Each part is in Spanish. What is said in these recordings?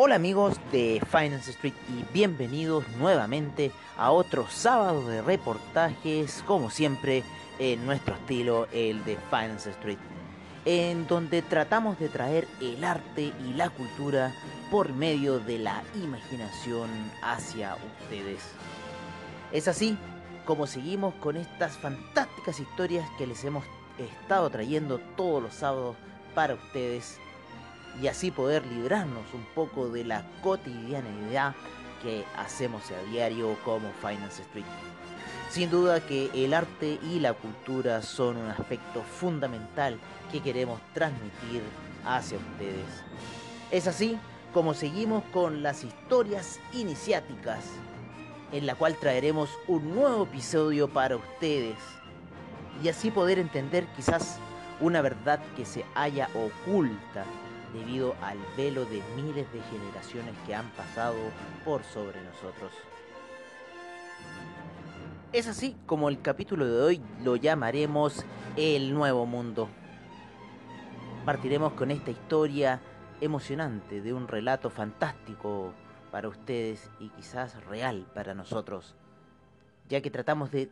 Hola amigos de Finance Street y bienvenidos nuevamente a otro sábado de reportajes, como siempre en nuestro estilo, el de Finance Street, en donde tratamos de traer el arte y la cultura por medio de la imaginación hacia ustedes. Es así como seguimos con estas fantásticas historias que les hemos estado trayendo todos los sábados para ustedes y así poder librarnos un poco de la cotidianidad que hacemos a diario como Finance Street. Sin duda que el arte y la cultura son un aspecto fundamental que queremos transmitir hacia ustedes. Es así como seguimos con las historias iniciáticas, en la cual traeremos un nuevo episodio para ustedes y así poder entender quizás una verdad que se haya oculta debido al velo de miles de generaciones que han pasado por sobre nosotros. Es así como el capítulo de hoy lo llamaremos El Nuevo Mundo. Partiremos con esta historia emocionante de un relato fantástico para ustedes y quizás real para nosotros, ya que tratamos de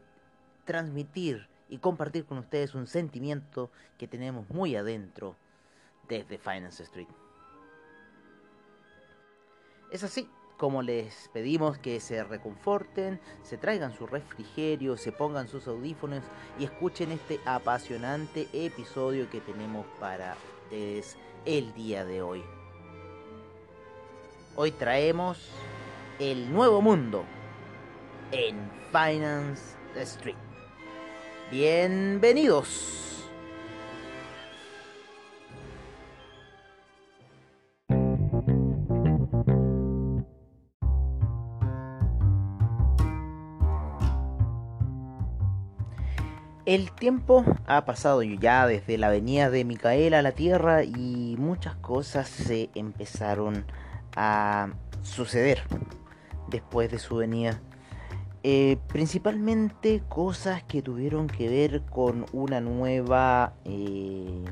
transmitir y compartir con ustedes un sentimiento que tenemos muy adentro desde Finance Street. Es así como les pedimos que se reconforten, se traigan su refrigerio, se pongan sus audífonos y escuchen este apasionante episodio que tenemos para ustedes el día de hoy. Hoy traemos el nuevo mundo en Finance Street. Bienvenidos. El tiempo ha pasado ya desde la venida de Micael a la Tierra y muchas cosas se empezaron a suceder después de su venida. Eh, principalmente cosas que tuvieron que ver con una nueva eh,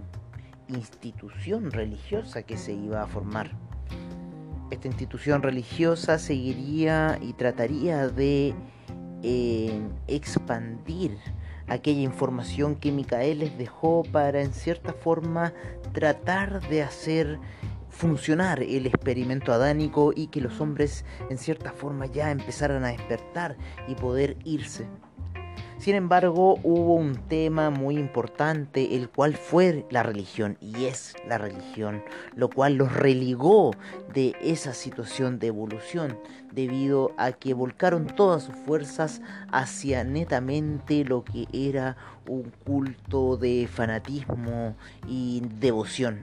institución religiosa que se iba a formar. Esta institución religiosa seguiría y trataría de eh, expandir aquella información que Micael les dejó para en cierta forma tratar de hacer funcionar el experimento adánico y que los hombres en cierta forma ya empezaran a despertar y poder irse. Sin embargo, hubo un tema muy importante, el cual fue la religión, y es la religión, lo cual los religó de esa situación de evolución, debido a que volcaron todas sus fuerzas hacia netamente lo que era un culto de fanatismo y devoción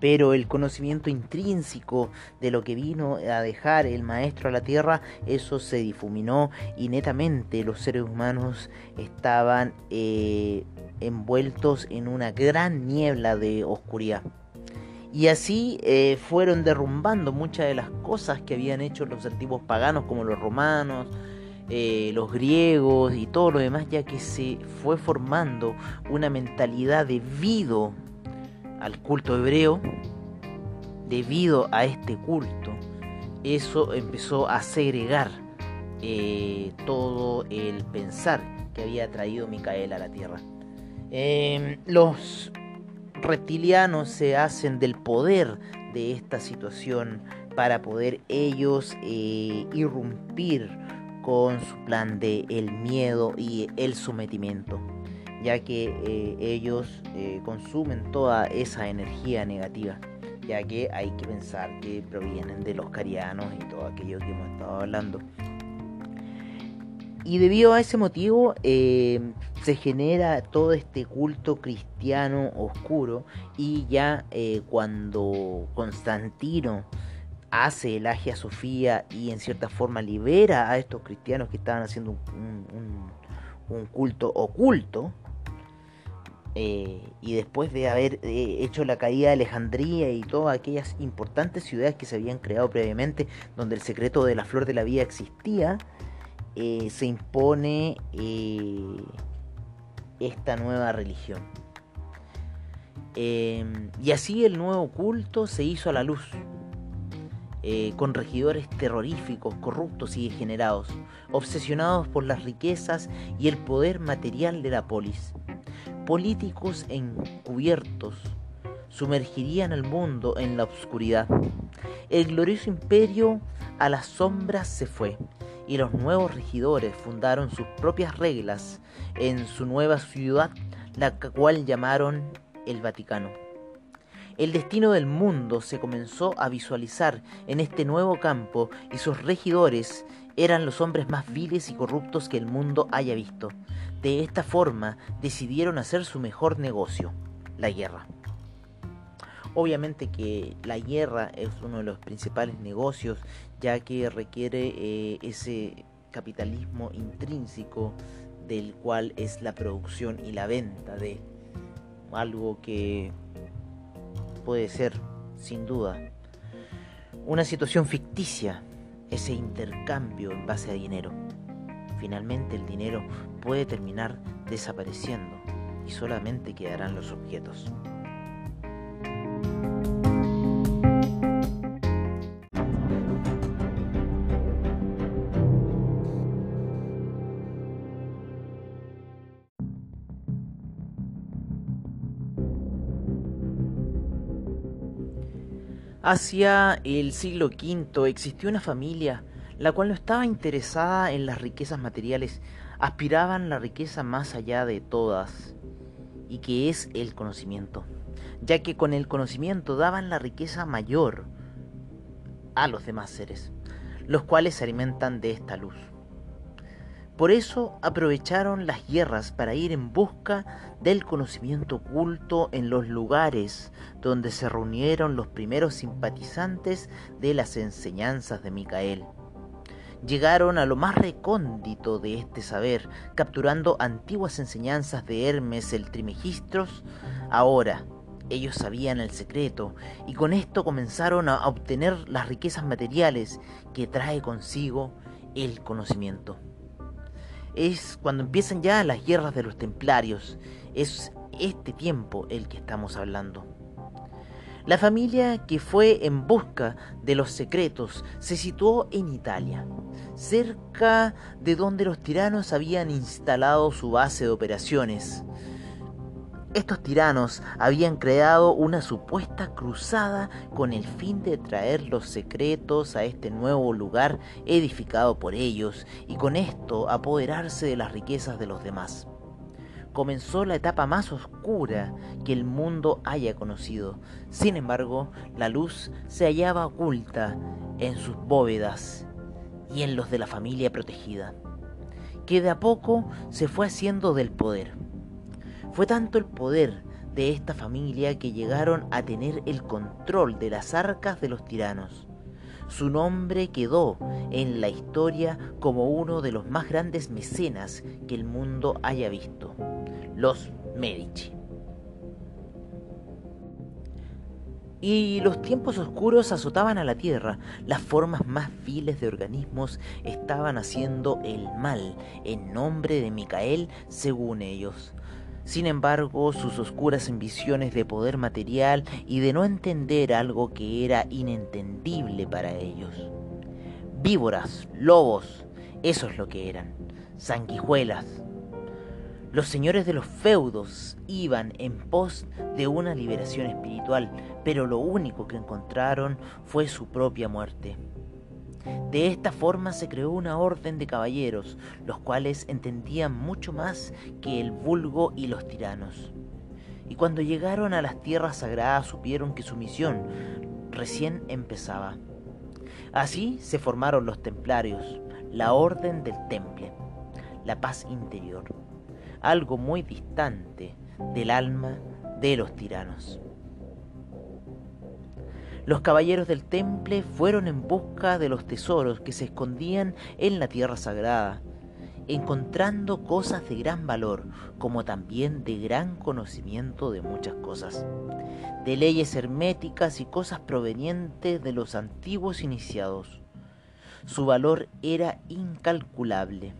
pero el conocimiento intrínseco de lo que vino a dejar el maestro a la tierra, eso se difuminó y netamente los seres humanos estaban eh, envueltos en una gran niebla de oscuridad. Y así eh, fueron derrumbando muchas de las cosas que habían hecho los antiguos paganos, como los romanos, eh, los griegos y todo lo demás, ya que se fue formando una mentalidad debido al culto hebreo, debido a este culto, eso empezó a segregar eh, todo el pensar que había traído Micael a la tierra. Em, los reptilianos se hacen del poder de esta situación para poder ellos eh, irrumpir con su plan de el miedo y el sometimiento ya que eh, ellos eh, consumen toda esa energía negativa, ya que hay que pensar que provienen de los carianos y todo aquello que hemos estado hablando. Y debido a ese motivo eh, se genera todo este culto cristiano oscuro y ya cuando Constantino hace el Agia Sofía y en cierta forma libera a estos cristianos que estaban haciendo un, culto oculto, eh, y después de haber hecho la caída de Alejandría y todas aquellas importantes ciudades que se habían creado previamente, donde el secreto de la flor de la vida existía, eh, se impone eh, esta nueva religión. Em, y así el nuevo culto se hizo a la luz, eh, con regidores terroríficos, corruptos y degenerados, obsesionados por las riquezas y el poder material de la polis. Políticos encubiertos sumergirían al mundo en la oscuridad. El glorioso imperio a las sombras se fue y los nuevos regidores fundaron sus propias reglas en su nueva ciudad, la cual llamaron el Vaticano. El destino del mundo se comenzó a visualizar en este nuevo campo y sus regidores eran los hombres más viles y corruptos que el mundo haya visto. De esta forma decidieron hacer su mejor negocio, la guerra. Obviamente que la guerra es uno de los principales negocios ya que requiere eh, ese capitalismo intrínseco del cual es la producción y la venta de algo que puede ser sin duda una situación ficticia, ese intercambio en base a dinero. Finalmente el dinero puede terminar desapareciendo y solamente quedarán los objetos. Hacia el siglo V existió una familia la cual no estaba interesada en las riquezas materiales, aspiraban la riqueza más allá de todas, y que es el conocimiento, ya que con el conocimiento daban la riqueza mayor a los demás seres, los cuales se alimentan de esta luz. Por eso aprovecharon las guerras para ir en busca del conocimiento oculto en los lugares donde se reunieron los primeros simpatizantes de las enseñanzas de Micael. Llegaron a lo más recóndito de este saber, capturando antiguas enseñanzas de Hermes el Trimegistros. Ahora, ellos sabían el secreto y con esto comenzaron a obtener las riquezas materiales que trae consigo el conocimiento es cuando empiezan ya las guerras de los templarios. Es este tiempo el que estamos hablando. La familia que fue en busca de los secretos se situó en Italia, cerca de donde los tiranos habían instalado su base de operaciones. Estos tiranos habían creado una supuesta cruzada con el fin de traer los secretos a este nuevo lugar edificado por ellos y con esto apoderarse de las riquezas de los demás. Comenzó la etapa más oscura que el mundo haya conocido. Sin embargo, la luz se hallaba oculta en sus bóvedas y en los de la familia protegida, que de a poco se fue haciendo del poder fue tanto el poder de esta familia que llegaron a tener el control de las arcas de los tiranos. Su nombre quedó en la historia como uno de los más grandes mecenas que el mundo haya visto, los Medici. Y los tiempos oscuros azotaban a la tierra, las formas más viles de organismos estaban haciendo el mal en nombre de Micael según ellos. Sin embargo, sus oscuras ambiciones de poder material y de no entender algo que era inentendible para ellos. Víboras, lobos, eso es lo que eran, sanguijuelas. Los señores de los feudos iban en pos de una liberación espiritual, pero lo único que encontraron fue su propia muerte. De esta forma se creó una orden de caballeros, los cuales entendían mucho más que el vulgo y los tiranos. Y cuando llegaron a las tierras sagradas supieron que su misión recién empezaba. Así se formaron los templarios, la orden del temple. la paz interior, algo muy distante del alma de los tiranos. Los caballeros del temple fueron en busca de los tesoros que se escondían en la tierra sagrada, encontrando cosas de gran valor, como también de gran conocimiento de muchas cosas, de leyes herméticas y cosas provenientes de los antiguos iniciados. Su valor era incalculable.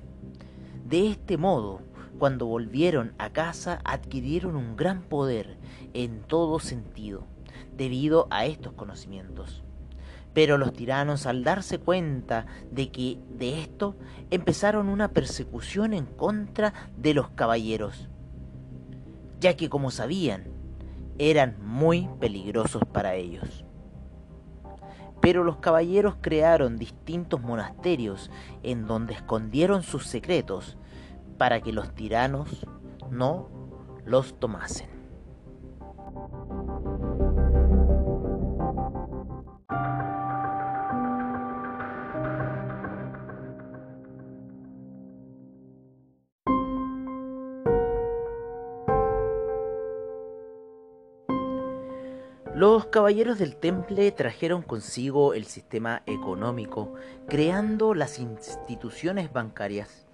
De este modo, cuando volvieron a casa, adquirieron un gran poder en todo sentido, debido a estos conocimientos. Pero los tiranos, al darse cuenta de que de esto, empezaron una persecución en contra de los caballeros, ya que como sabían, eran muy peligrosos para ellos. Pero los caballeros crearon distintos monasterios en donde escondieron sus secretos para que los tiranos no los tomasen. Los caballeros del temple trajeron consigo el sistema económico, creando las instituciones bancarias,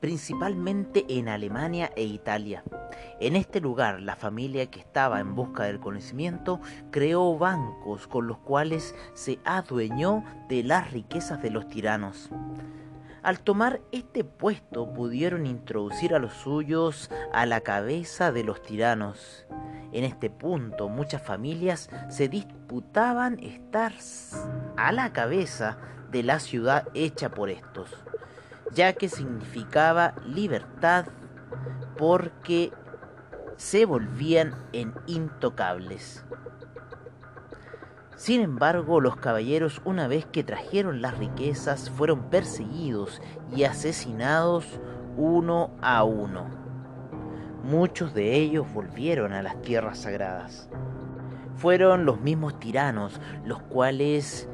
principalmente en Alemania e Italia. En este lugar, la familia que estaba en busca del conocimiento creó bancos con los cuales se adueñó de las riquezas de los tiranos. Al tomar este puesto pudieron introducir a los suyos a la cabeza de los tiranos. En este punto muchas familias se disputaban estar a la cabeza de la ciudad hecha por estos, ya que significaba libertad porque se volvían en intocables. Sin embargo, los caballeros, una vez que trajeron las riquezas, fueron perseguidos y asesinados uno a uno. Muchos de ellos volvieron a las tierras sagradas. Fueron los mismos tiranos los cuales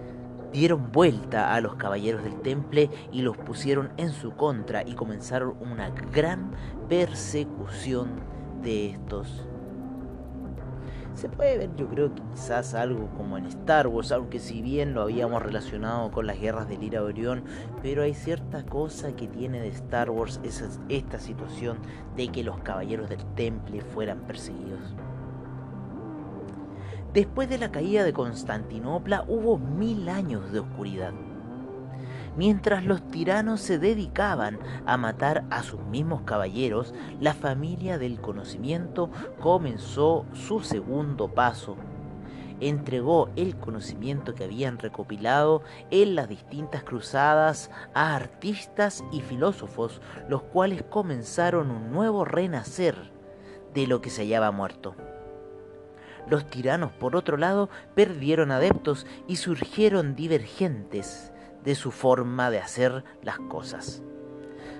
dieron vuelta a los caballeros del temple y los pusieron en su contra y comenzaron una gran persecución de estos se puede ver yo creo que quizás algo como en Star Wars, aunque si bien lo habíamos relacionado con las guerras del Ira Orión, pero hay cierta cosa que tiene de Star Wars esa, esta situación de que los caballeros del temple fueran perseguidos. Después de la caída de Constantinopla hubo mil años de oscuridad Mientras los tiranos se dedicaban a matar a sus mismos caballeros, la familia del conocimiento comenzó su segundo paso. Entregó el conocimiento que habían recopilado en las distintas cruzadas a artistas y filósofos, los cuales comenzaron un nuevo renacer de lo que se hallaba muerto. Los tiranos, por otro lado, perdieron adeptos y surgieron divergentes de su forma de hacer las cosas.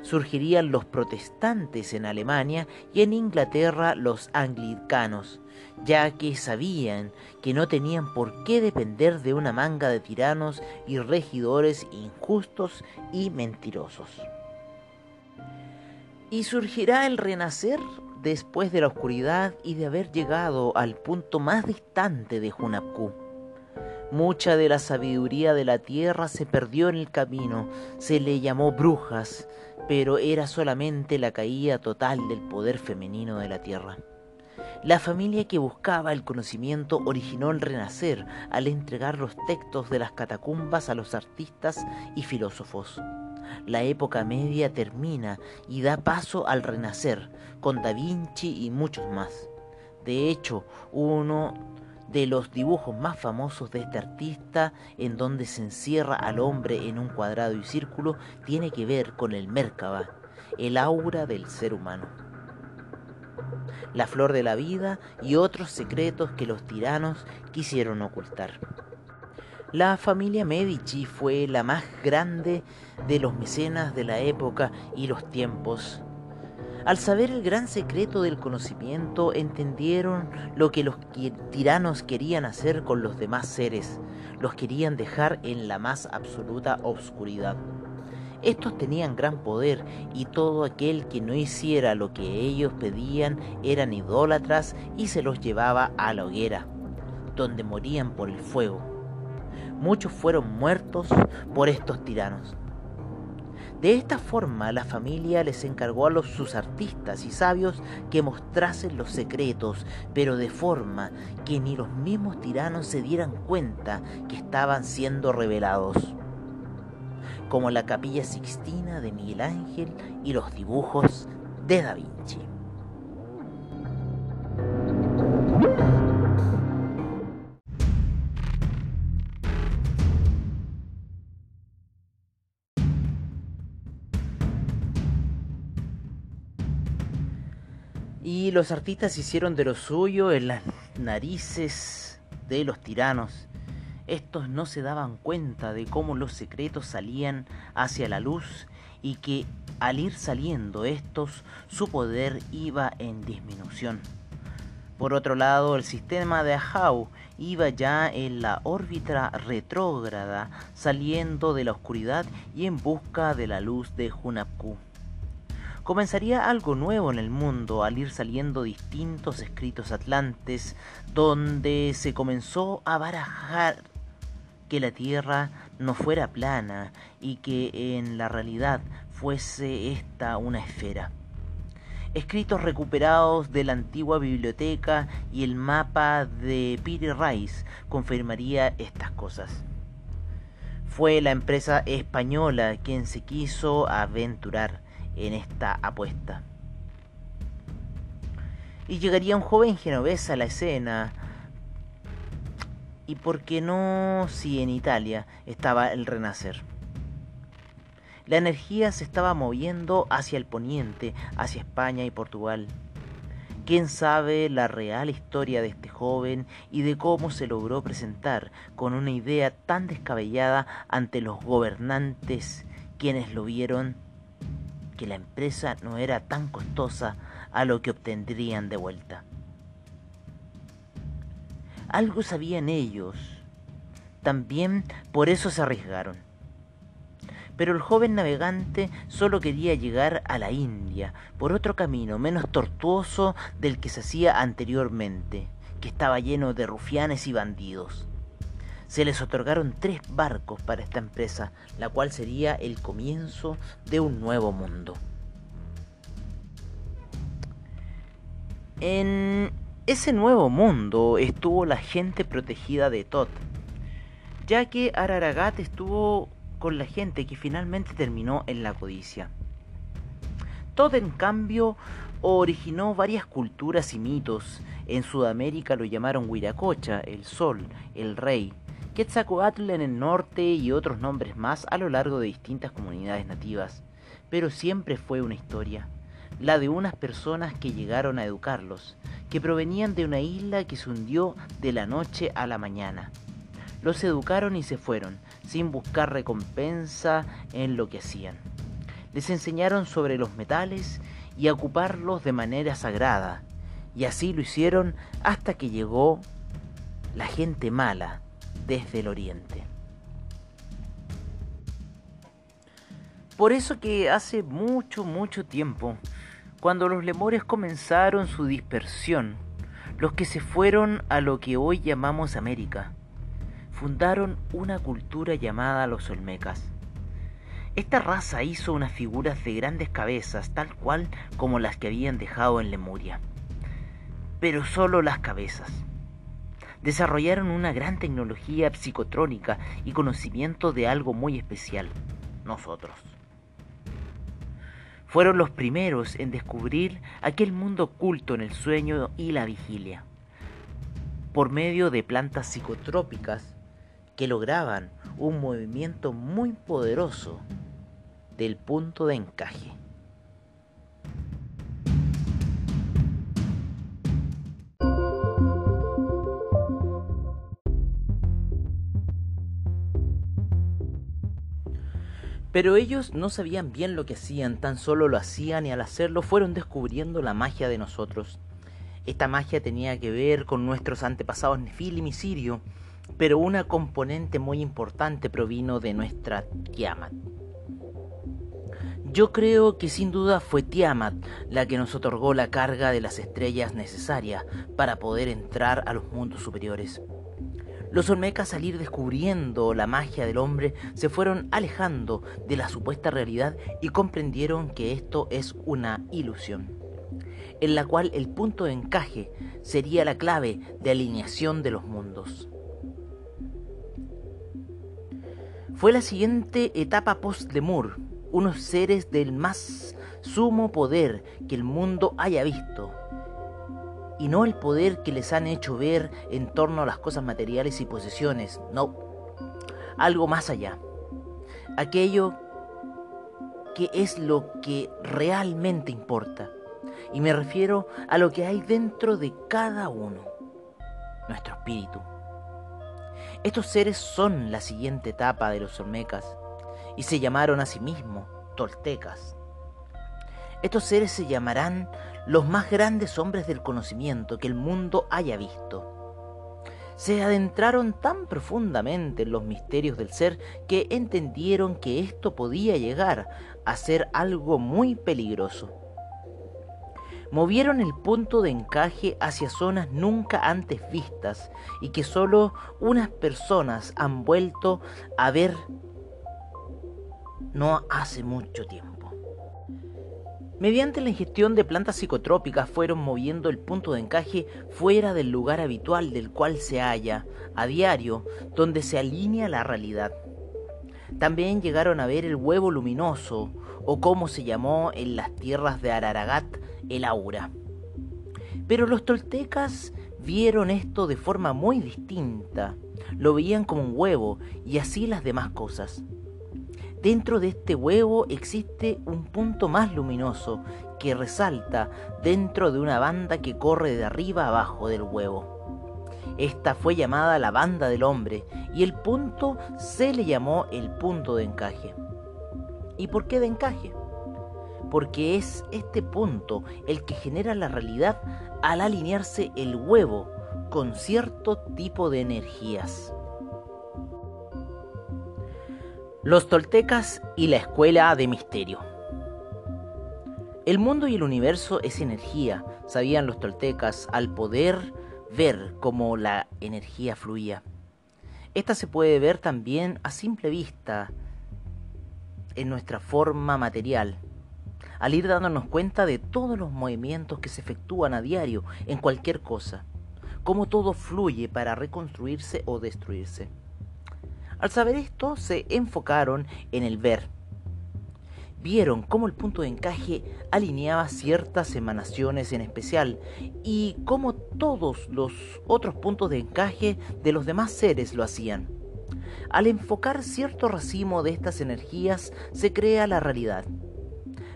Surgirían los protestantes en Alemania y en Inglaterra los anglicanos, ya que sabían que no tenían por qué depender de una manga de tiranos y regidores injustos y mentirosos. Y surgirá el renacer después de la oscuridad y de haber llegado al punto más distante de Hunapku Mucha de la sabiduría de la tierra se perdió en el camino, se le llamó brujas, pero era solamente la caída total del poder femenino de la tierra. La familia que buscaba el conocimiento originó el renacer al entregar los textos de las catacumbas a los artistas y filósofos. La época media termina y da paso al renacer, con Da Vinci y muchos más. De hecho, uno de los dibujos más famosos de este artista, en donde se encierra al hombre en un cuadrado y círculo, tiene que ver con el Merkaba, el aura del ser humano. La flor de la vida y otros secretos que los tiranos quisieron ocultar. La familia Medici fue la más grande de los mecenas de la época y los tiempos al saber el gran secreto del conocimiento, entendieron lo que los tiranos querían hacer con los demás seres, los querían dejar en la más absoluta obscuridad. Estos tenían gran poder y todo aquel que no hiciera lo que ellos pedían eran idólatras y se los llevaba a la hoguera, donde morían por el fuego. Muchos fueron muertos por estos tiranos. De esta forma la familia les encargó a los, sus artistas y sabios que mostrasen los secretos, pero de forma que ni los mismos tiranos se dieran cuenta que estaban siendo revelados, como la capilla sixtina de Miguel Ángel y los dibujos de Da Vinci. Los artistas hicieron de lo suyo en las narices de los tiranos. Estos no se daban cuenta de cómo los secretos salían hacia la luz y que al ir saliendo estos su poder iba en disminución. Por otro lado, el sistema de Ahau iba ya en la órbita retrógrada, saliendo de la oscuridad y en busca de la luz de Hunapku. Comenzaría algo nuevo en el mundo al ir saliendo distintos escritos atlantes donde se comenzó a barajar que la Tierra no fuera plana y que en la realidad fuese esta una esfera. Escritos recuperados de la antigua biblioteca y el mapa de Peter Rice confirmaría estas cosas. Fue la empresa española quien se quiso aventurar en esta apuesta. Y llegaría un joven genovés a la escena. ¿Y por qué no si en Italia estaba el renacer? La energía se estaba moviendo hacia el poniente, hacia España y Portugal. ¿Quién sabe la real historia de este joven y de cómo se logró presentar con una idea tan descabellada ante los gobernantes quienes lo vieron que la empresa no era tan costosa a lo que obtendrían de vuelta. Algo sabían ellos. También por eso se arriesgaron. Pero el joven navegante solo quería llegar a la India por otro camino menos tortuoso del que se hacía anteriormente, que estaba lleno de rufianes y bandidos se les otorgaron tres barcos para esta empresa, la cual sería el comienzo de un nuevo mundo. En ese nuevo mundo estuvo la gente protegida de Tot, ya que Araragat estuvo con la gente que finalmente terminó en la codicia. Tot en cambio originó varias culturas y mitos. En Sudamérica lo llamaron Huiracocha, el sol, el rey, Quetzalcoatl en el norte y otros nombres más a lo largo de distintas comunidades nativas, pero siempre fue una historia, la de unas personas que llegaron a educarlos, que provenían de una isla que se hundió de la noche a la mañana. Los educaron y se fueron, sin buscar recompensa en lo que hacían. Les enseñaron sobre los metales y a ocuparlos de manera sagrada, y así lo hicieron hasta que llegó la gente mala, desde el oriente. Por eso que hace mucho, mucho tiempo, cuando los lemures comenzaron su dispersión, los que se fueron a lo que hoy llamamos América, fundaron una cultura llamada los Olmecas. Esta raza hizo unas figuras de grandes cabezas, tal cual como las que habían dejado en Lemuria. Pero solo las cabezas desarrollaron una gran tecnología psicotrónica y conocimiento de algo muy especial, nosotros. Fueron los primeros en descubrir aquel mundo oculto en el sueño y la vigilia, por medio de plantas psicotrópicas que lograban un movimiento muy poderoso del punto de encaje. Pero ellos no sabían bien lo que hacían, tan solo lo hacían y al hacerlo fueron descubriendo la magia de nosotros. Esta magia tenía que ver con nuestros antepasados Nefilim y Sirio, pero una componente muy importante provino de nuestra Tiamat. Yo creo que sin duda fue Tiamat la que nos otorgó la carga de las estrellas necesaria para poder entrar a los mundos superiores. Los Olmecas al ir descubriendo la magia del hombre se fueron alejando de la supuesta realidad y comprendieron que esto es una ilusión, en la cual el punto de encaje sería la clave de alineación de los mundos. Fue la siguiente etapa post-Lemur, unos seres del más sumo poder que el mundo haya visto, y no el poder que les han hecho ver en torno a las cosas materiales y posesiones, no, algo más allá, aquello que es lo que realmente importa, y me refiero a lo que hay dentro de cada uno, nuestro espíritu. Estos seres son la siguiente etapa de los Olmecas y se llamaron a sí mismos toltecas. Estos seres se llamarán los más grandes hombres del conocimiento que el mundo haya visto. Se adentraron tan profundamente en los misterios del ser que entendieron que esto podía llegar a ser algo muy peligroso. Movieron el punto de encaje hacia zonas nunca antes vistas y que solo unas personas han vuelto a ver no hace mucho tiempo. Mediante la ingestión de plantas psicotrópicas fueron moviendo el punto de encaje fuera del lugar habitual del cual se halla a diario, donde se alinea la realidad. También llegaron a ver el huevo luminoso, o como se llamó en las tierras de Araragat, el aura. Pero los toltecas vieron esto de forma muy distinta, lo veían como un huevo y así las demás cosas. Dentro de este huevo existe un punto más luminoso que resalta dentro de una banda que corre de arriba abajo del huevo. Esta fue llamada la banda del hombre y el punto se le llamó el punto de encaje. ¿Y por qué de encaje? Porque es este punto el que genera la realidad al alinearse el huevo con cierto tipo de energías. Los toltecas y la escuela de misterio. El mundo y el universo es energía, sabían los toltecas al poder ver cómo la energía fluía. Esta se puede ver también a simple vista en nuestra forma material, al ir dándonos cuenta de todos los movimientos que se efectúan a diario en cualquier cosa, cómo todo fluye para reconstruirse o destruirse. Al saber esto, se enfocaron en el ver. Vieron cómo el punto de encaje alineaba ciertas emanaciones en especial y cómo todos los otros puntos de encaje de los demás seres lo hacían. Al enfocar cierto racimo de estas energías se crea la realidad.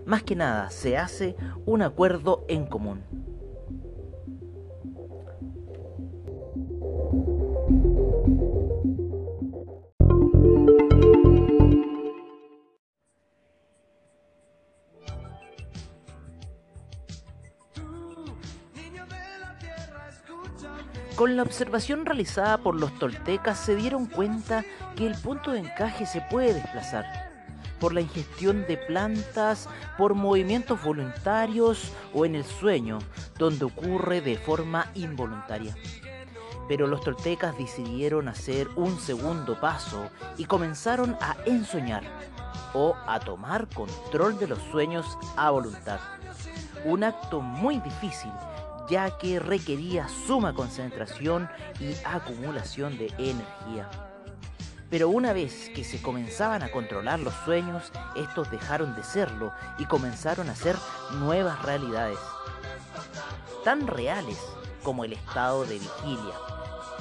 Más que nada se hace un acuerdo en común. Con la observación realizada por los toltecas se dieron cuenta que el punto de encaje se puede desplazar por la ingestión de plantas, por movimientos voluntarios o en el sueño, donde ocurre de forma involuntaria. Pero los toltecas decidieron hacer un segundo paso y comenzaron a ensoñar o a tomar control de los sueños a voluntad. Un acto muy difícil ya que requería suma concentración y acumulación de energía. Pero una vez que se comenzaban a controlar los sueños, estos dejaron de serlo y comenzaron a ser nuevas realidades, tan reales como el estado de vigilia.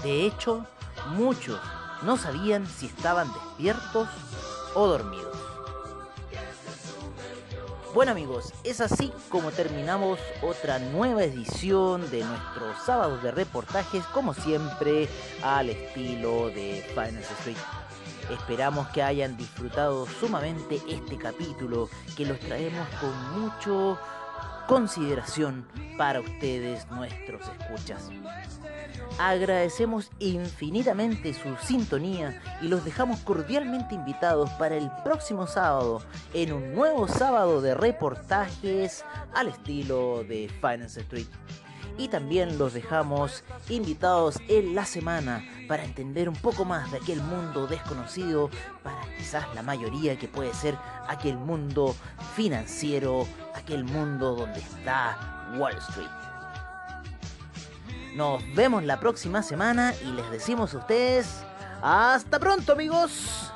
De hecho, muchos no sabían si estaban despiertos o dormidos. Bueno amigos, es así como terminamos otra nueva edición de nuestro sábado de reportajes, como siempre al estilo de Finance Street. Esperamos que hayan disfrutado sumamente este capítulo, que los traemos con mucho consideración para ustedes, nuestros escuchas. Agradecemos infinitamente su sintonía y los dejamos cordialmente invitados para el próximo sábado en un nuevo sábado de reportajes al estilo de Finance Street. Y también los dejamos invitados en la semana para entender un poco más de aquel mundo desconocido para quizás la mayoría que puede ser aquel mundo financiero, aquel mundo donde está Wall Street. Nos vemos la próxima semana y les decimos a ustedes, hasta pronto amigos.